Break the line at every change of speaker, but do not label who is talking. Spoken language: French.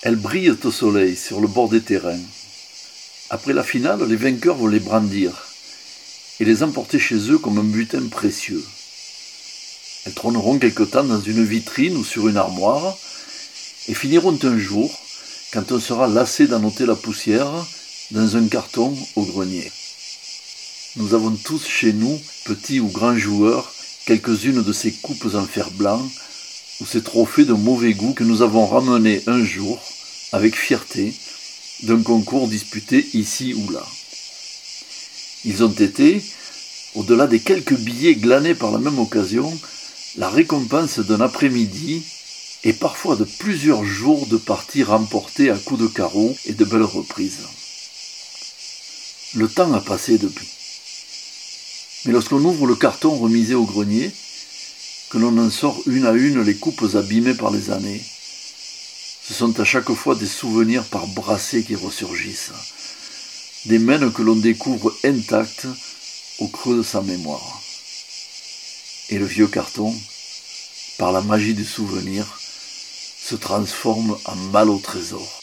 Elles brillent au soleil sur le bord des terrains. Après la finale, les vainqueurs vont les brandir et les emporter chez eux comme un butin précieux. Elles trôneront quelque temps dans une vitrine ou sur une armoire et finiront un jour, quand on sera lassé d'annoter la poussière, dans un carton au grenier. Nous avons tous chez nous, petits ou grands joueurs, quelques-unes de ces coupes en fer blanc ou ces trophées de mauvais goût que nous avons ramenés un jour, avec fierté, d'un concours disputé ici ou là. Ils ont été, au-delà des quelques billets glanés par la même occasion, la récompense d'un après-midi et parfois de plusieurs jours de parties remportées à coups de carreau et de belles reprises. Le temps a passé depuis. Mais lorsqu'on ouvre le carton remisé au grenier, que l'on en sort une à une les coupes abîmées par les années, ce sont à chaque fois des souvenirs par brassées qui ressurgissent, des mènes que l'on découvre intactes au creux de sa mémoire. Et le vieux carton, par la magie des souvenirs, se transforme en mal au trésor.